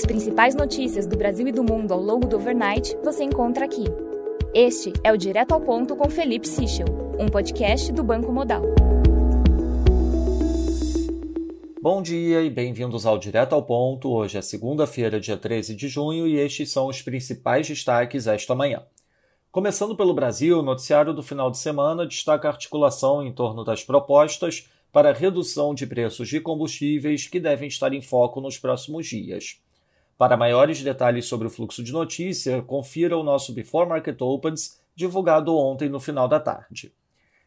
As principais notícias do Brasil e do mundo ao longo do overnight você encontra aqui. Este é o Direto ao Ponto com Felipe Sichel, um podcast do Banco Modal. Bom dia e bem-vindos ao Direto ao Ponto. Hoje é segunda-feira, dia 13 de junho, e estes são os principais destaques esta manhã. Começando pelo Brasil, o noticiário do final de semana destaca a articulação em torno das propostas para redução de preços de combustíveis que devem estar em foco nos próximos dias. Para maiores detalhes sobre o fluxo de notícia, confira o nosso Before Market Opens, divulgado ontem no final da tarde.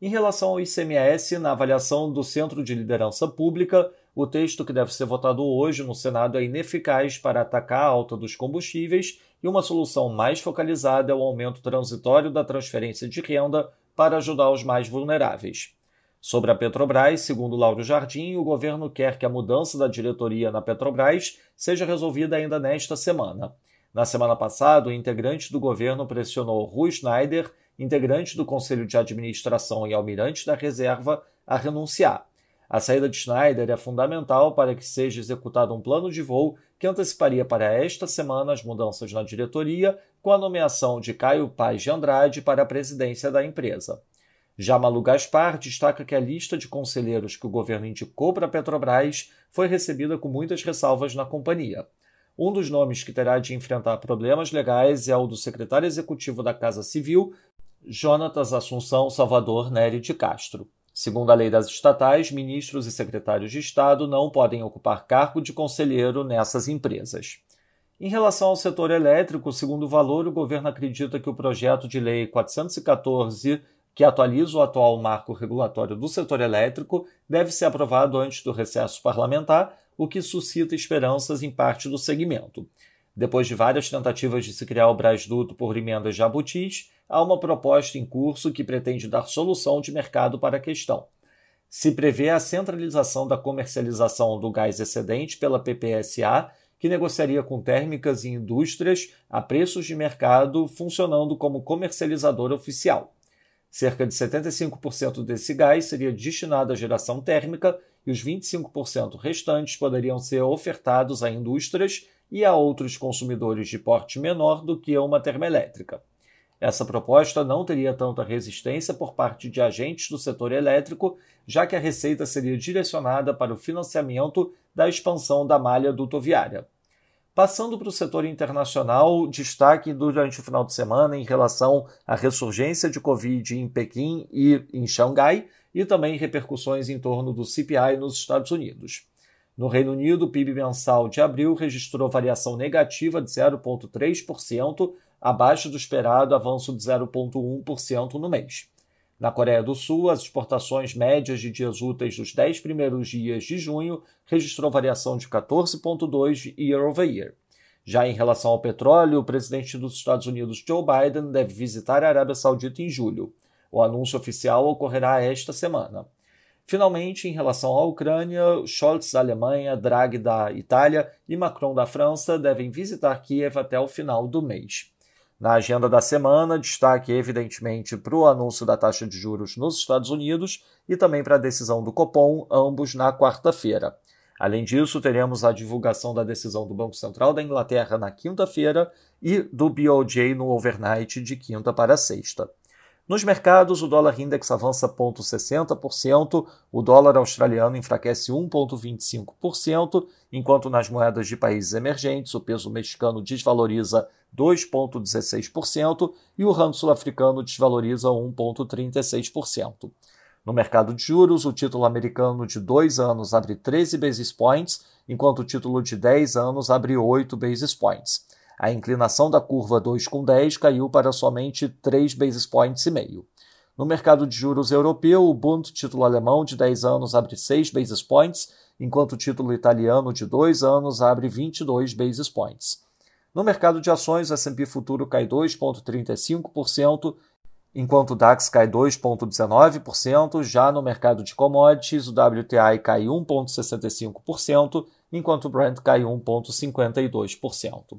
Em relação ao ICMS, na avaliação do Centro de Liderança Pública, o texto que deve ser votado hoje no Senado é ineficaz para atacar a alta dos combustíveis e uma solução mais focalizada é o aumento transitório da transferência de renda para ajudar os mais vulneráveis. Sobre a Petrobras, segundo Lauro Jardim, o governo quer que a mudança da diretoria na Petrobras seja resolvida ainda nesta semana. Na semana passada, o integrante do governo pressionou Rui Schneider, integrante do Conselho de Administração e almirante da Reserva, a renunciar. A saída de Schneider é fundamental para que seja executado um plano de voo que anteciparia para esta semana as mudanças na diretoria, com a nomeação de Caio Paz de Andrade para a presidência da empresa. Já Malu Gaspar destaca que a lista de conselheiros que o governo indicou para a Petrobras foi recebida com muitas ressalvas na companhia. Um dos nomes que terá de enfrentar problemas legais é o do secretário executivo da Casa Civil, Jonatas Assunção Salvador Nery de Castro. Segundo a lei das estatais, ministros e secretários de Estado não podem ocupar cargo de conselheiro nessas empresas. Em relação ao setor elétrico, segundo o valor, o governo acredita que o projeto de lei 414, que atualiza o atual marco regulatório do setor elétrico, deve ser aprovado antes do recesso parlamentar, o que suscita esperanças em parte do segmento. Depois de várias tentativas de se criar o Brasduto por emendas jabutis, há uma proposta em curso que pretende dar solução de mercado para a questão. Se prevê a centralização da comercialização do gás excedente pela PPSA, que negociaria com térmicas e indústrias a preços de mercado, funcionando como comercializador oficial. Cerca de 75% desse gás seria destinado à geração térmica e os 25% restantes poderiam ser ofertados a indústrias e a outros consumidores de porte menor do que uma termoelétrica. Essa proposta não teria tanta resistência por parte de agentes do setor elétrico, já que a receita seria direcionada para o financiamento da expansão da malha dutoviária. Passando para o setor internacional, destaque durante o final de semana em relação à ressurgência de Covid em Pequim e em Xangai, e também repercussões em torno do CPI nos Estados Unidos. No Reino Unido, o PIB mensal de abril registrou variação negativa de 0,3%, abaixo do esperado avanço de 0,1% no mês. Na Coreia do Sul, as exportações médias de dias úteis dos 10 primeiros dias de junho registrou variação de 14,2% year over year. Já em relação ao petróleo, o presidente dos Estados Unidos, Joe Biden, deve visitar a Arábia Saudita em julho. O anúncio oficial ocorrerá esta semana. Finalmente, em relação à Ucrânia, Scholz da Alemanha, Draghi da Itália e Macron da França devem visitar Kiev até o final do mês. Na agenda da semana, destaque evidentemente para o anúncio da taxa de juros nos Estados Unidos e também para a decisão do Copom, ambos na quarta-feira. Além disso, teremos a divulgação da decisão do Banco Central da Inglaterra na quinta-feira e do BOJ no overnight de quinta para sexta. Nos mercados, o dólar index avança 0,60%, o dólar australiano enfraquece 1,25%, enquanto nas moedas de países emergentes o peso mexicano desvaloriza 2,16% e o rand sul-africano desvaloriza 1,36%. No mercado de juros, o título americano de 2 anos abre 13 basis points, enquanto o título de 10 anos abre 8 basis points. A inclinação da curva 2 com 10 caiu para somente 3 basis points e meio. No mercado de juros europeu, o Bund título alemão de 10 anos abre 6 basis points, enquanto o título italiano de 2 anos abre 22 basis points. No mercado de ações, o S&P futuro cai 2,35%, enquanto o DAX cai 2,19%. Já no mercado de commodities, o WTI cai 1,65%, enquanto o Brent cai 1,52%.